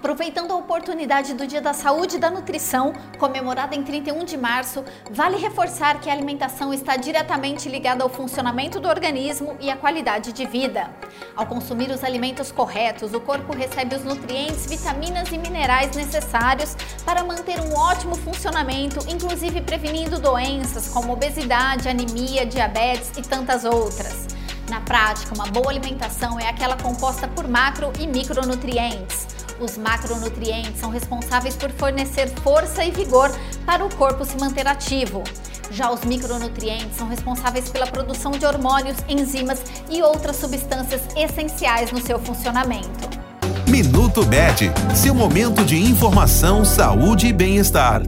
Aproveitando a oportunidade do Dia da Saúde e da Nutrição, comemorada em 31 de março, vale reforçar que a alimentação está diretamente ligada ao funcionamento do organismo e à qualidade de vida. Ao consumir os alimentos corretos, o corpo recebe os nutrientes, vitaminas e minerais necessários para manter um ótimo funcionamento, inclusive prevenindo doenças como obesidade, anemia, diabetes e tantas outras. Na prática, uma boa alimentação é aquela composta por macro e micronutrientes. Os macronutrientes são responsáveis por fornecer força e vigor para o corpo se manter ativo. Já os micronutrientes são responsáveis pela produção de hormônios, enzimas e outras substâncias essenciais no seu funcionamento. Minuto Bet, seu momento de informação, saúde e bem-estar.